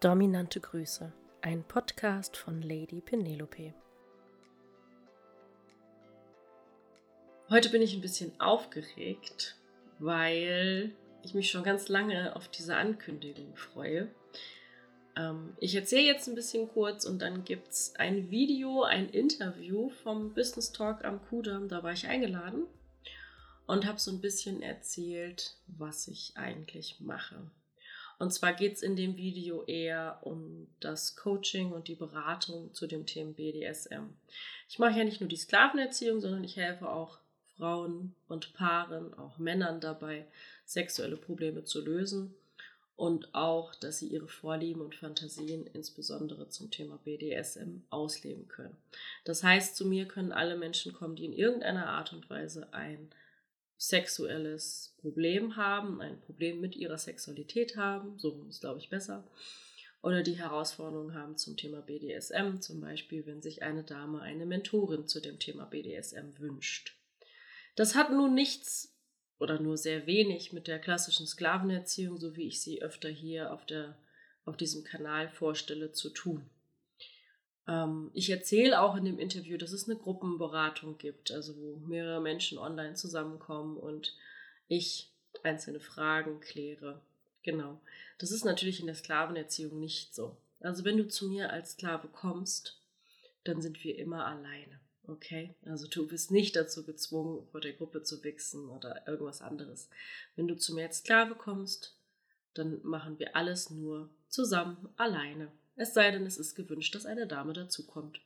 Dominante Grüße, ein Podcast von Lady Penelope. Heute bin ich ein bisschen aufgeregt, weil ich mich schon ganz lange auf diese Ankündigung freue. Ähm, ich erzähle jetzt ein bisschen kurz und dann gibt es ein Video, ein Interview vom Business Talk am Kudamm. Da war ich eingeladen und habe so ein bisschen erzählt, was ich eigentlich mache. Und zwar geht es in dem Video eher um das Coaching und die Beratung zu dem Thema BDSM. Ich mache ja nicht nur die Sklavenerziehung, sondern ich helfe auch Frauen und Paaren, auch Männern dabei, sexuelle Probleme zu lösen und auch, dass sie ihre Vorlieben und Fantasien insbesondere zum Thema BDSM ausleben können. Das heißt, zu mir können alle Menschen kommen, die in irgendeiner Art und Weise ein sexuelles Problem haben, ein Problem mit ihrer Sexualität haben, so ist glaube ich besser, oder die Herausforderungen haben zum Thema BDSM, zum Beispiel wenn sich eine Dame eine Mentorin zu dem Thema BDSM wünscht. Das hat nun nichts oder nur sehr wenig mit der klassischen Sklavenerziehung, so wie ich sie öfter hier auf, der, auf diesem Kanal vorstelle, zu tun. Ähm, ich erzähle auch in dem Interview, dass es eine Gruppenberatung gibt, also wo mehrere Menschen online zusammenkommen und ich einzelne Fragen kläre. Genau. Das ist natürlich in der Sklavenerziehung nicht so. Also wenn du zu mir als Sklave kommst, dann sind wir immer alleine. Okay? Also du bist nicht dazu gezwungen, vor der Gruppe zu wichsen oder irgendwas anderes. Wenn du zu mir als Sklave kommst, dann machen wir alles nur zusammen, alleine. Es sei denn, es ist gewünscht, dass eine Dame dazukommt,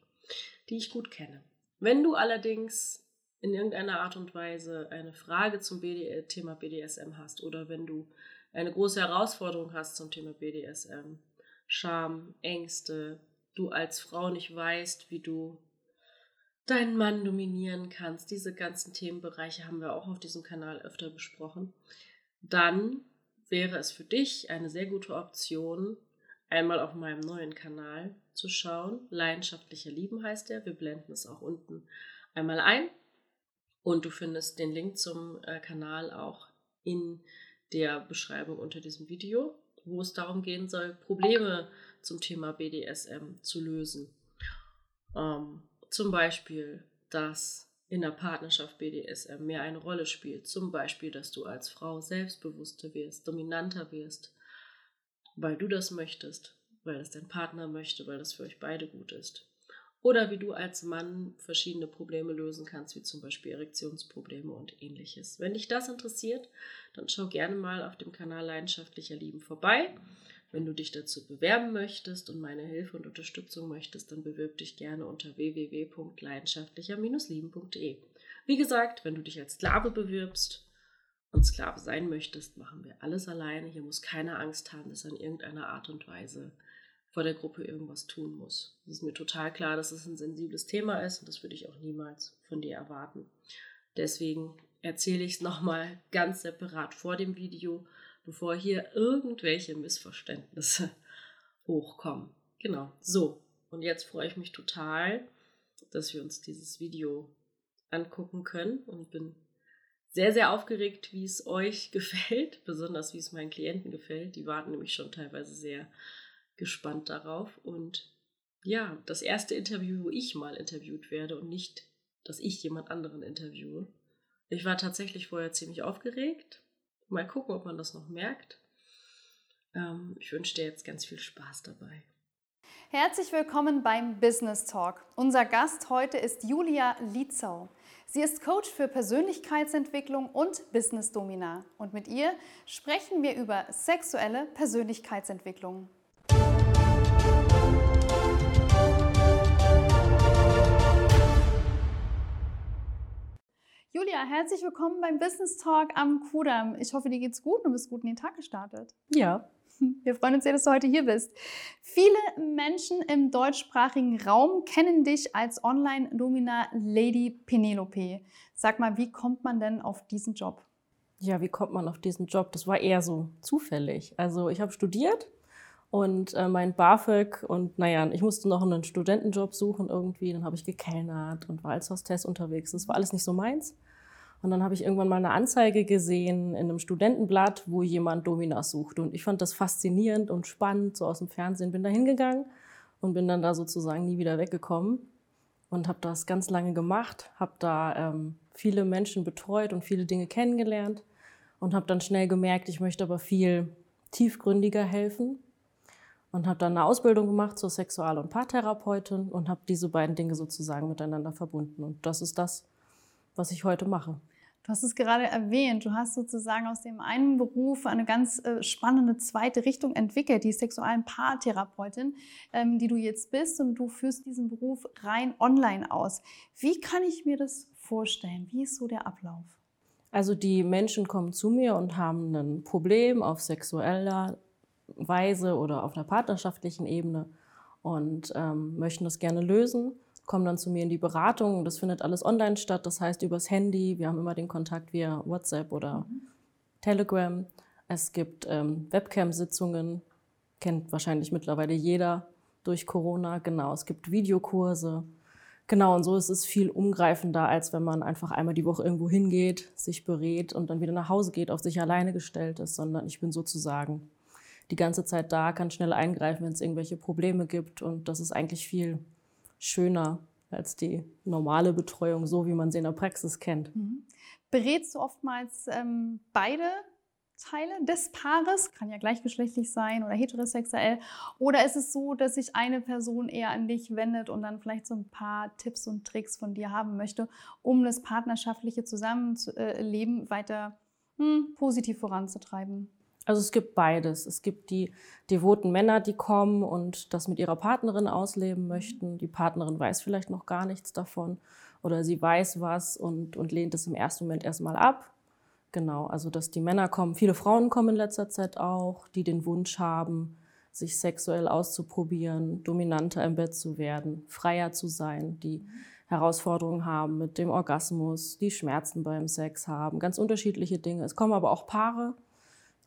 die ich gut kenne. Wenn du allerdings in irgendeiner Art und Weise eine Frage zum BD Thema BDSM hast oder wenn du eine große Herausforderung hast zum Thema BDSM, Scham, Ängste, du als Frau nicht weißt, wie du deinen Mann dominieren kannst, diese ganzen Themenbereiche haben wir auch auf diesem Kanal öfter besprochen, dann wäre es für dich eine sehr gute Option, einmal auf meinem neuen Kanal zu schauen. Leidenschaftlicher Lieben heißt der. Wir blenden es auch unten einmal ein. Und du findest den Link zum äh, Kanal auch in der Beschreibung unter diesem Video, wo es darum gehen soll, Probleme zum Thema BDSM zu lösen. Ähm, zum Beispiel, dass in der Partnerschaft BDSM mehr eine Rolle spielt. Zum Beispiel, dass du als Frau selbstbewusster wirst, dominanter wirst, weil du das möchtest, weil das dein Partner möchte, weil das für euch beide gut ist. Oder wie du als Mann verschiedene Probleme lösen kannst, wie zum Beispiel Erektionsprobleme und ähnliches. Wenn dich das interessiert, dann schau gerne mal auf dem Kanal Leidenschaftlicher Lieben vorbei. Wenn du dich dazu bewerben möchtest und meine Hilfe und Unterstützung möchtest, dann bewirb dich gerne unter www.leidenschaftlicher-lieben.de. Wie gesagt, wenn du dich als Sklave bewirbst, und Sklave sein möchtest, machen wir alles alleine. Hier muss keiner Angst haben, dass er in irgendeiner Art und Weise vor der Gruppe irgendwas tun muss. Es ist mir total klar, dass es ein sensibles Thema ist und das würde ich auch niemals von dir erwarten. Deswegen erzähle ich es nochmal ganz separat vor dem Video, bevor hier irgendwelche Missverständnisse hochkommen. Genau, so. Und jetzt freue ich mich total, dass wir uns dieses Video angucken können und bin sehr, sehr aufgeregt, wie es euch gefällt, besonders wie es meinen Klienten gefällt. Die warten nämlich schon teilweise sehr gespannt darauf. Und ja, das erste Interview, wo ich mal interviewt werde und nicht, dass ich jemand anderen interviewe. Ich war tatsächlich vorher ziemlich aufgeregt. Mal gucken, ob man das noch merkt. Ähm, ich wünsche dir jetzt ganz viel Spaß dabei. Herzlich willkommen beim Business Talk. Unser Gast heute ist Julia Lietzau. Sie ist Coach für Persönlichkeitsentwicklung und Business Domina. Und mit ihr sprechen wir über sexuelle Persönlichkeitsentwicklung. Julia, herzlich willkommen beim Business Talk am Kudamm. Ich hoffe, dir geht's gut und du bist gut in den Tag gestartet. Ja, wir freuen uns sehr, dass du heute hier bist. Viele Menschen im deutschsprachigen Raum kennen dich als Online-Domina Lady Penelope. Sag mal, wie kommt man denn auf diesen Job? Ja, wie kommt man auf diesen Job? Das war eher so zufällig. Also ich habe studiert und äh, mein BAföG und naja, ich musste noch einen Studentenjob suchen irgendwie. Dann habe ich gekellnert und war als Hostess unterwegs. Das war alles nicht so meins. Und dann habe ich irgendwann mal eine Anzeige gesehen in einem Studentenblatt, wo jemand Dominas sucht. Und ich fand das faszinierend und spannend, so aus dem Fernsehen. Bin da hingegangen und bin dann da sozusagen nie wieder weggekommen und habe das ganz lange gemacht, habe da ähm, viele Menschen betreut und viele Dinge kennengelernt und habe dann schnell gemerkt, ich möchte aber viel tiefgründiger helfen und habe dann eine Ausbildung gemacht zur Sexual- und Paartherapeutin und habe diese beiden Dinge sozusagen miteinander verbunden. Und das ist das, was ich heute mache. Du hast es gerade erwähnt, du hast sozusagen aus dem einen Beruf eine ganz äh, spannende zweite Richtung entwickelt, die sexualen Paartherapeutin, ähm, die du jetzt bist und du führst diesen Beruf rein online aus. Wie kann ich mir das vorstellen? Wie ist so der Ablauf? Also die Menschen kommen zu mir und haben ein Problem auf sexueller Weise oder auf einer partnerschaftlichen Ebene und ähm, möchten das gerne lösen kommen dann zu mir in die Beratung. Das findet alles online statt, das heißt übers Handy. Wir haben immer den Kontakt via WhatsApp oder mhm. Telegram. Es gibt ähm, Webcam-Sitzungen, kennt wahrscheinlich mittlerweile jeder durch Corona. Genau, es gibt Videokurse. Genau, und so ist es viel umgreifender, als wenn man einfach einmal die Woche irgendwo hingeht, sich berät und dann wieder nach Hause geht, auf sich alleine gestellt ist, sondern ich bin sozusagen die ganze Zeit da, kann schnell eingreifen, wenn es irgendwelche Probleme gibt. Und das ist eigentlich viel schöner als die normale Betreuung, so wie man sie in der Praxis kennt. Mhm. Berätst du oftmals ähm, beide Teile des Paares, kann ja gleichgeschlechtlich sein oder heterosexuell, oder ist es so, dass sich eine Person eher an dich wendet und dann vielleicht so ein paar Tipps und Tricks von dir haben möchte, um das partnerschaftliche Zusammenleben weiter hm, positiv voranzutreiben? Also es gibt beides. Es gibt die devoten Männer, die kommen und das mit ihrer Partnerin ausleben möchten. Die Partnerin weiß vielleicht noch gar nichts davon oder sie weiß was und, und lehnt es im ersten Moment erstmal ab. Genau, also dass die Männer kommen. Viele Frauen kommen in letzter Zeit auch, die den Wunsch haben, sich sexuell auszuprobieren, dominanter im Bett zu werden, freier zu sein, die Herausforderungen haben mit dem Orgasmus, die Schmerzen beim Sex haben, ganz unterschiedliche Dinge. Es kommen aber auch Paare,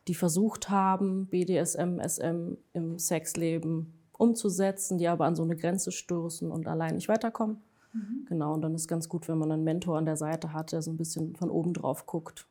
die versucht haben, BDSM, SM im Sexleben umzusetzen, die aber an so eine Grenze stoßen und allein nicht weiterkommen. Mhm. Genau, und dann ist ganz gut, wenn man einen Mentor an der Seite hat, der so ein bisschen von oben drauf guckt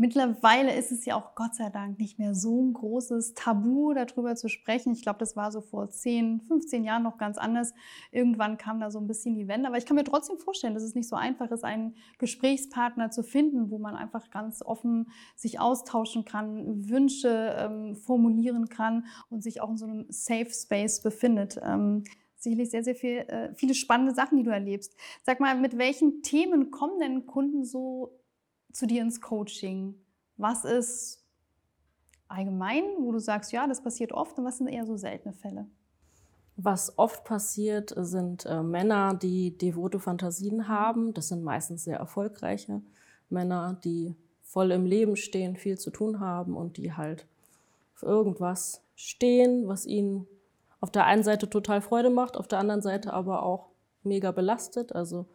Mittlerweile ist es ja auch Gott sei Dank nicht mehr so ein großes Tabu, darüber zu sprechen. Ich glaube, das war so vor 10, 15 Jahren noch ganz anders. Irgendwann kam da so ein bisschen die Wende. Aber ich kann mir trotzdem vorstellen, dass es nicht so einfach ist, einen Gesprächspartner zu finden, wo man einfach ganz offen sich austauschen kann, Wünsche ähm, formulieren kann und sich auch in so einem Safe Space befindet. Ähm, sicherlich sehr, sehr viel, äh, viele spannende Sachen, die du erlebst. Sag mal, mit welchen Themen kommen denn Kunden so zu dir ins Coaching? Was ist allgemein, wo du sagst, ja, das passiert oft und was sind eher so seltene Fälle? Was oft passiert, sind äh, Männer, die devote Fantasien haben. Das sind meistens sehr erfolgreiche Männer, die voll im Leben stehen, viel zu tun haben und die halt für irgendwas stehen, was ihnen auf der einen Seite total Freude macht, auf der anderen Seite aber auch mega belastet. Also,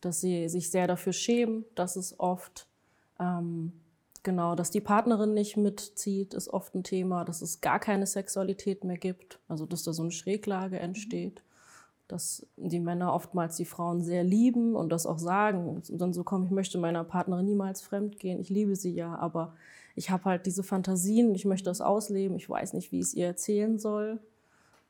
dass sie sich sehr dafür schämen. Das ist oft ähm, genau, dass die Partnerin nicht mitzieht, ist oft ein Thema, dass es gar keine Sexualität mehr gibt, also dass da so eine Schräglage mhm. entsteht, dass die Männer oftmals die Frauen sehr lieben und das auch sagen. Und dann so kommen, ich möchte meiner Partnerin niemals fremd gehen, ich liebe sie ja, aber ich habe halt diese Fantasien, ich möchte das ausleben, ich weiß nicht, wie ich es ihr erzählen soll.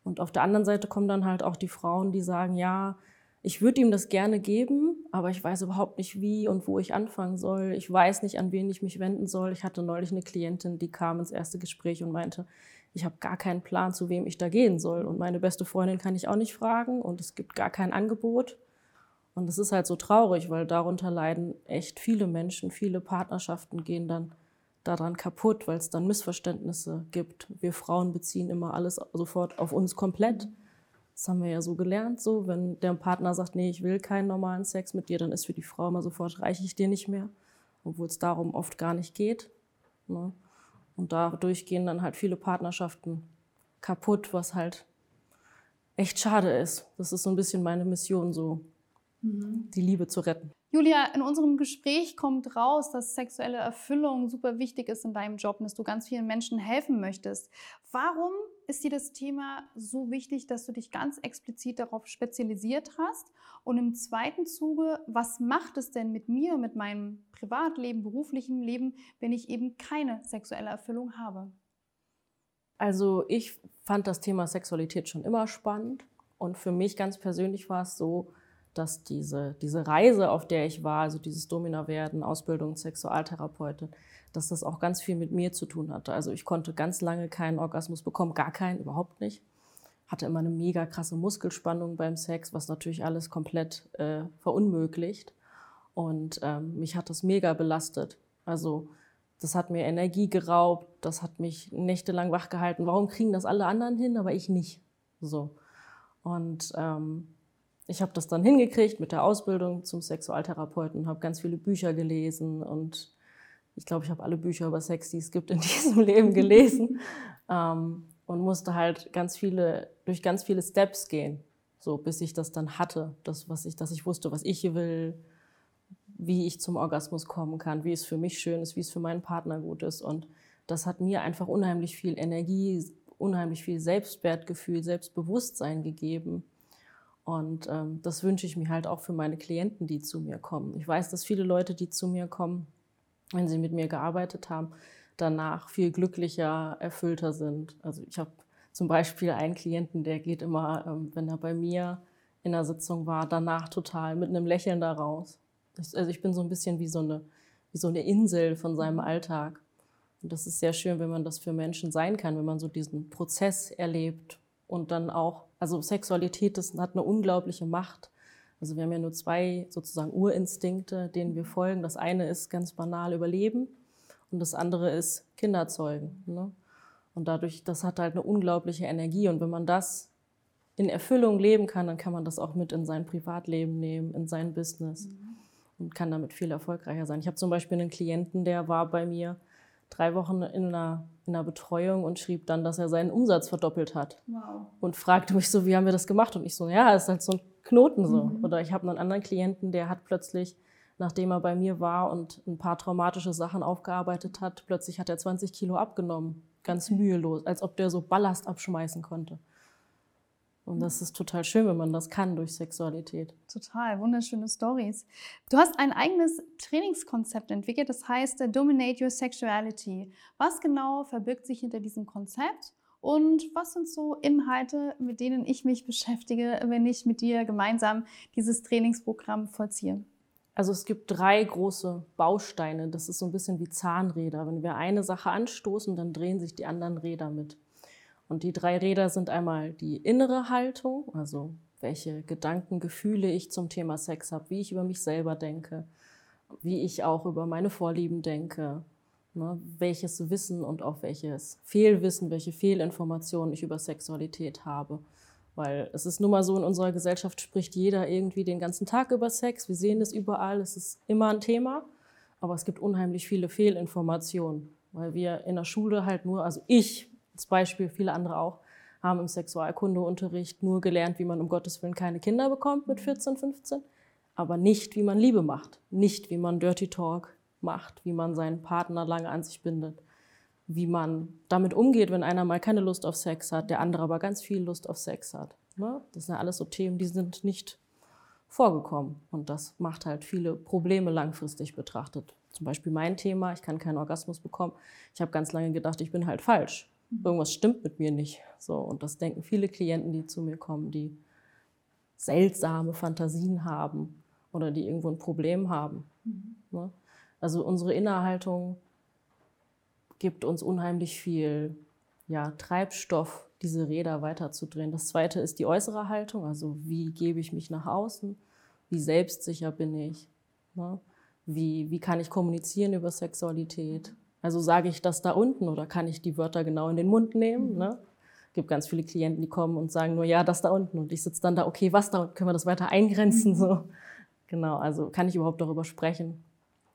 Und auf der anderen Seite kommen dann halt auch die Frauen, die sagen, ja, ich würde ihm das gerne geben, aber ich weiß überhaupt nicht, wie und wo ich anfangen soll. Ich weiß nicht, an wen ich mich wenden soll. Ich hatte neulich eine Klientin, die kam ins erste Gespräch und meinte, ich habe gar keinen Plan, zu wem ich da gehen soll. Und meine beste Freundin kann ich auch nicht fragen und es gibt gar kein Angebot. Und es ist halt so traurig, weil darunter leiden echt viele Menschen, viele Partnerschaften gehen dann daran kaputt, weil es dann Missverständnisse gibt. Wir Frauen beziehen immer alles sofort auf uns komplett. Das haben wir ja so gelernt, so wenn der Partner sagt, nee, ich will keinen normalen Sex mit dir, dann ist für die Frau immer sofort, reiche ich dir nicht mehr, obwohl es darum oft gar nicht geht. Ne? Und dadurch gehen dann halt viele Partnerschaften kaputt, was halt echt schade ist. Das ist so ein bisschen meine Mission, so mhm. die Liebe zu retten. Julia, in unserem Gespräch kommt raus, dass sexuelle Erfüllung super wichtig ist in deinem Job und dass du ganz vielen Menschen helfen möchtest. Warum ist dir das Thema so wichtig, dass du dich ganz explizit darauf spezialisiert hast? Und im zweiten Zuge, was macht es denn mit mir, mit meinem Privatleben, beruflichen Leben, wenn ich eben keine sexuelle Erfüllung habe? Also ich fand das Thema Sexualität schon immer spannend und für mich ganz persönlich war es so, dass diese, diese Reise, auf der ich war, also dieses Domina-Werden, Ausbildung Sexualtherapeutin, dass das auch ganz viel mit mir zu tun hatte. Also ich konnte ganz lange keinen Orgasmus bekommen, gar keinen, überhaupt nicht. Hatte immer eine mega krasse Muskelspannung beim Sex, was natürlich alles komplett äh, verunmöglicht. Und ähm, mich hat das mega belastet. Also das hat mir Energie geraubt, das hat mich nächtelang wach gehalten. Warum kriegen das alle anderen hin, aber ich nicht? So. Und ähm, ich habe das dann hingekriegt mit der Ausbildung zum Sexualtherapeuten, habe ganz viele Bücher gelesen und ich glaube, ich habe alle Bücher über Sex, die es gibt, in diesem Leben gelesen ähm, und musste halt ganz viele, durch ganz viele Steps gehen, so bis ich das dann hatte, das, was ich, dass ich wusste, was ich will, wie ich zum Orgasmus kommen kann, wie es für mich schön ist, wie es für meinen Partner gut ist. Und das hat mir einfach unheimlich viel Energie, unheimlich viel Selbstwertgefühl, Selbstbewusstsein gegeben. Und ähm, das wünsche ich mir halt auch für meine Klienten, die zu mir kommen. Ich weiß, dass viele Leute, die zu mir kommen, wenn sie mit mir gearbeitet haben, danach viel glücklicher, erfüllter sind. Also ich habe zum Beispiel einen Klienten, der geht immer, ähm, wenn er bei mir in der Sitzung war, danach total mit einem Lächeln da raus. Also ich bin so ein bisschen wie so eine, wie so eine Insel von seinem Alltag. Und das ist sehr schön, wenn man das für Menschen sein kann, wenn man so diesen Prozess erlebt und dann auch, also Sexualität, das hat eine unglaubliche Macht. Also wir haben ja nur zwei sozusagen Urinstinkte, denen wir folgen. Das eine ist ganz banal Überleben und das andere ist Kinderzeugen. Ne? Und dadurch, das hat halt eine unglaubliche Energie. Und wenn man das in Erfüllung leben kann, dann kann man das auch mit in sein Privatleben nehmen, in sein Business mhm. und kann damit viel erfolgreicher sein. Ich habe zum Beispiel einen Klienten, der war bei mir drei Wochen in einer, in einer Betreuung und schrieb dann, dass er seinen Umsatz verdoppelt hat. Wow. Und fragte mich so, wie haben wir das gemacht? Und ich so, ja, ist halt so ein Knoten so. Mhm. Oder ich habe einen anderen Klienten, der hat plötzlich, nachdem er bei mir war und ein paar traumatische Sachen aufgearbeitet hat, plötzlich hat er 20 Kilo abgenommen. Ganz mühelos, als ob der so Ballast abschmeißen konnte. Und das ist total schön, wenn man das kann durch Sexualität. Total, wunderschöne Stories. Du hast ein eigenes Trainingskonzept entwickelt, das heißt äh, Dominate Your Sexuality. Was genau verbirgt sich hinter diesem Konzept und was sind so Inhalte, mit denen ich mich beschäftige, wenn ich mit dir gemeinsam dieses Trainingsprogramm vollziehe? Also es gibt drei große Bausteine. Das ist so ein bisschen wie Zahnräder. Wenn wir eine Sache anstoßen, dann drehen sich die anderen Räder mit. Und die drei Räder sind einmal die innere Haltung, also welche Gedanken, Gefühle ich zum Thema Sex habe, wie ich über mich selber denke, wie ich auch über meine Vorlieben denke, ne, welches Wissen und auch welches Fehlwissen, welche Fehlinformationen ich über Sexualität habe. Weil es ist nun mal so, in unserer Gesellschaft spricht jeder irgendwie den ganzen Tag über Sex. Wir sehen es überall, es ist immer ein Thema. Aber es gibt unheimlich viele Fehlinformationen, weil wir in der Schule halt nur, also ich als Beispiel, viele andere auch, haben im Sexualkundeunterricht nur gelernt, wie man um Gottes Willen keine Kinder bekommt mit 14, 15, aber nicht, wie man Liebe macht, nicht, wie man Dirty Talk macht, wie man seinen Partner lange an sich bindet, wie man damit umgeht, wenn einer mal keine Lust auf Sex hat, der andere aber ganz viel Lust auf Sex hat. Ne? Das sind ja alles so Themen, die sind nicht vorgekommen. Und das macht halt viele Probleme langfristig betrachtet. Zum Beispiel mein Thema, ich kann keinen Orgasmus bekommen. Ich habe ganz lange gedacht, ich bin halt falsch irgendwas stimmt mit mir nicht. So, und das denken viele Klienten, die zu mir kommen, die seltsame Fantasien haben oder die irgendwo ein Problem haben. Mhm. Ne? Also unsere Innerhaltung gibt uns unheimlich viel ja, Treibstoff, diese Räder weiterzudrehen. Das zweite ist die äußere Haltung, also wie gebe ich mich nach außen, wie selbstsicher bin ich, ne? wie, wie kann ich kommunizieren über Sexualität, also sage ich das da unten oder kann ich die Wörter genau in den Mund nehmen? Mhm. Ne? Es gibt ganz viele Klienten, die kommen und sagen nur, ja, das da unten. Und ich sitze dann da, okay, was da? Können wir das weiter eingrenzen? Mhm. So. Genau, also kann ich überhaupt darüber sprechen?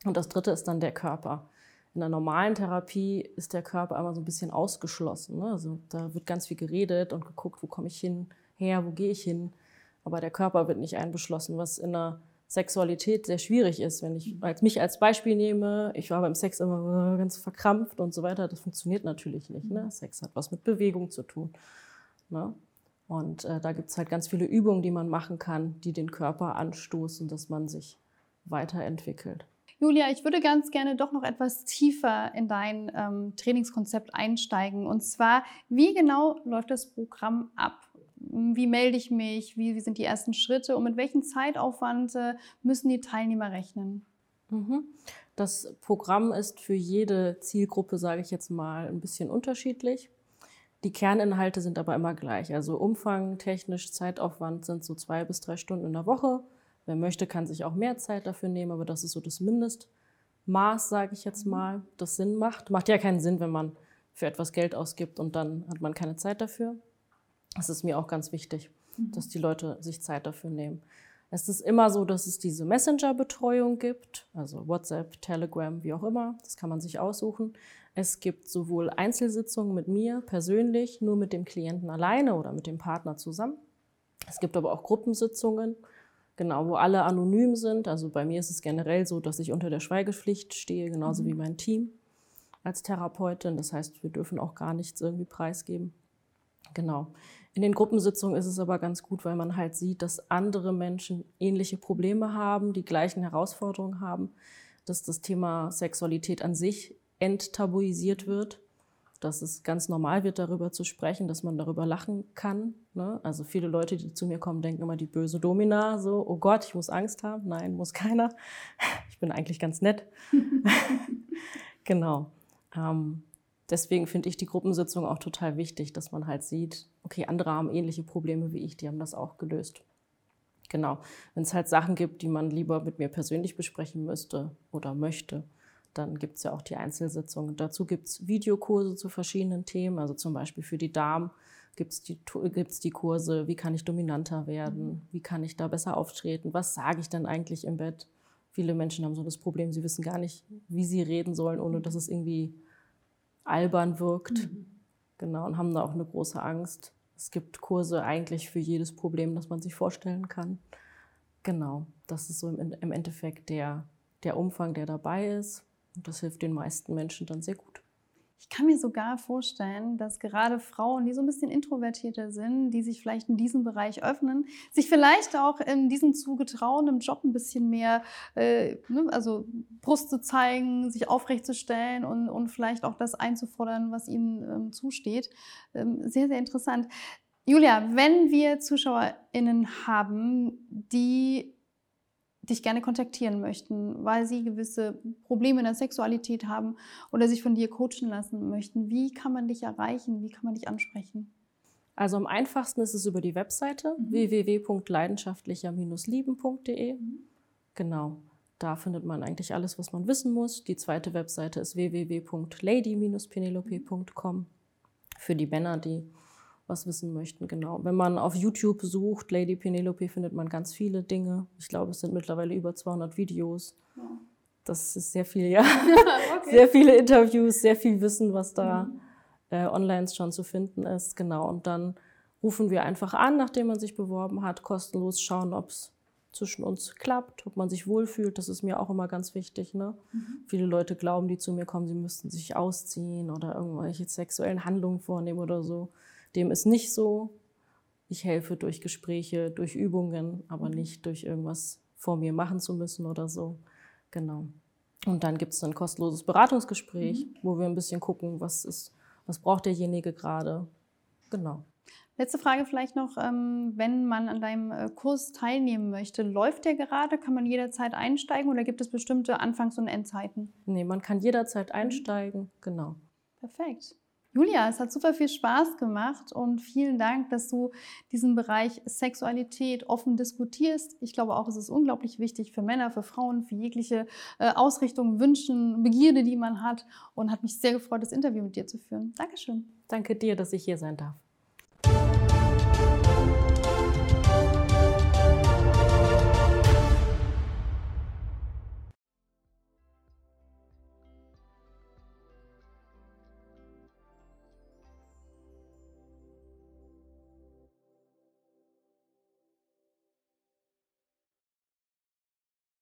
Und das dritte ist dann der Körper. In der normalen Therapie ist der Körper immer so ein bisschen ausgeschlossen. Ne? Also da wird ganz viel geredet und geguckt, wo komme ich hin, her, wo gehe ich hin. Aber der Körper wird nicht einbeschlossen, was in der Sexualität sehr schwierig ist. Wenn ich als mich als Beispiel nehme, ich war beim Sex immer äh, ganz verkrampft und so weiter, das funktioniert natürlich nicht. Ne? Sex hat was mit Bewegung zu tun. Ne? Und äh, da gibt es halt ganz viele Übungen, die man machen kann, die den Körper anstoßen, dass man sich weiterentwickelt. Julia, ich würde ganz gerne doch noch etwas tiefer in dein ähm, Trainingskonzept einsteigen. Und zwar, wie genau läuft das Programm ab? Wie melde ich mich? Wie, wie sind die ersten Schritte? Und mit welchem Zeitaufwand äh, müssen die Teilnehmer rechnen? Mhm. Das Programm ist für jede Zielgruppe, sage ich jetzt mal, ein bisschen unterschiedlich. Die Kerninhalte sind aber immer gleich. Also Umfang, technisch, Zeitaufwand sind so zwei bis drei Stunden in der Woche. Wer möchte, kann sich auch mehr Zeit dafür nehmen, aber das ist so das Mindestmaß, sage ich jetzt mal, das Sinn macht. Macht ja keinen Sinn, wenn man für etwas Geld ausgibt und dann hat man keine Zeit dafür. Das ist mir auch ganz wichtig, mhm. dass die Leute sich Zeit dafür nehmen. Es ist immer so, dass es diese Messenger-Betreuung gibt, also WhatsApp, Telegram, wie auch immer. Das kann man sich aussuchen. Es gibt sowohl Einzelsitzungen mit mir persönlich, nur mit dem Klienten alleine oder mit dem Partner zusammen. Es gibt aber auch Gruppensitzungen Genau, wo alle anonym sind. Also bei mir ist es generell so, dass ich unter der Schweigepflicht stehe, genauso mhm. wie mein Team als Therapeutin. Das heißt, wir dürfen auch gar nichts irgendwie preisgeben. Genau. In den Gruppensitzungen ist es aber ganz gut, weil man halt sieht, dass andere Menschen ähnliche Probleme haben, die gleichen Herausforderungen haben, dass das Thema Sexualität an sich enttabuisiert wird dass es ganz normal wird, darüber zu sprechen, dass man darüber lachen kann. Ne? Also viele Leute, die zu mir kommen, denken immer, die böse Domina, so, oh Gott, ich muss Angst haben. Nein, muss keiner. Ich bin eigentlich ganz nett. genau. Ähm, deswegen finde ich die Gruppensitzung auch total wichtig, dass man halt sieht, okay, andere haben ähnliche Probleme wie ich, die haben das auch gelöst. Genau. Wenn es halt Sachen gibt, die man lieber mit mir persönlich besprechen müsste oder möchte, dann gibt es ja auch die Einzelsitzungen. Dazu gibt es Videokurse zu verschiedenen Themen, also zum Beispiel für die Damen gibt es die, gibt's die Kurse, wie kann ich dominanter werden, mhm. wie kann ich da besser auftreten, was sage ich dann eigentlich im Bett. Viele Menschen haben so das Problem, sie wissen gar nicht, wie sie reden sollen, ohne dass es irgendwie albern wirkt. Mhm. Genau, und haben da auch eine große Angst. Es gibt Kurse eigentlich für jedes Problem, das man sich vorstellen kann. Genau, das ist so im, im Endeffekt der, der Umfang, der dabei ist. Und das hilft den meisten Menschen dann sehr gut. Ich kann mir sogar vorstellen, dass gerade Frauen, die so ein bisschen introvertierter sind, die sich vielleicht in diesem Bereich öffnen, sich vielleicht auch in diesem Zuge trauen, im Job ein bisschen mehr, äh, ne, also Brust zu zeigen, sich aufrechtzustellen und, und vielleicht auch das einzufordern, was ihnen ähm, zusteht. Ähm, sehr, sehr interessant. Julia, wenn wir ZuschauerInnen haben, die dich gerne kontaktieren möchten, weil sie gewisse Probleme in der Sexualität haben oder sich von dir coachen lassen möchten, wie kann man dich erreichen? Wie kann man dich ansprechen? Also am einfachsten ist es über die Webseite mhm. www.leidenschaftlicher-lieben.de. Mhm. Genau, da findet man eigentlich alles, was man wissen muss. Die zweite Webseite ist www.lady-penelope.com für die Männer, die was wissen möchten. Genau. Wenn man auf YouTube sucht, Lady Penelope, findet man ganz viele Dinge. Ich glaube, es sind mittlerweile über 200 Videos. Das ist sehr viel, ja. okay. Sehr viele Interviews, sehr viel Wissen, was da mhm. äh, online schon zu finden ist. Genau. Und dann rufen wir einfach an, nachdem man sich beworben hat, kostenlos schauen, ob es zwischen uns klappt, ob man sich wohlfühlt. Das ist mir auch immer ganz wichtig. Ne? Mhm. Viele Leute glauben, die zu mir kommen, sie müssten sich ausziehen oder irgendwelche sexuellen Handlungen vornehmen oder so. Dem ist nicht so. Ich helfe durch Gespräche, durch Übungen, aber mhm. nicht durch irgendwas vor mir machen zu müssen oder so. Genau. Und dann gibt es ein kostenloses Beratungsgespräch, mhm. wo wir ein bisschen gucken, was ist, was braucht derjenige gerade. Genau. Letzte Frage vielleicht noch, ähm, wenn man an deinem äh, Kurs teilnehmen möchte, läuft der gerade? Kann man jederzeit einsteigen oder gibt es bestimmte Anfangs- und Endzeiten? Nee, man kann jederzeit einsteigen, genau. Perfekt. Julia, es hat super viel Spaß gemacht und vielen Dank, dass du diesen Bereich Sexualität offen diskutierst. Ich glaube auch, es ist unglaublich wichtig für Männer, für Frauen, für jegliche äh, Ausrichtungen, Wünschen, Begierde, die man hat und hat mich sehr gefreut, das Interview mit dir zu führen. Dankeschön. Danke dir, dass ich hier sein darf.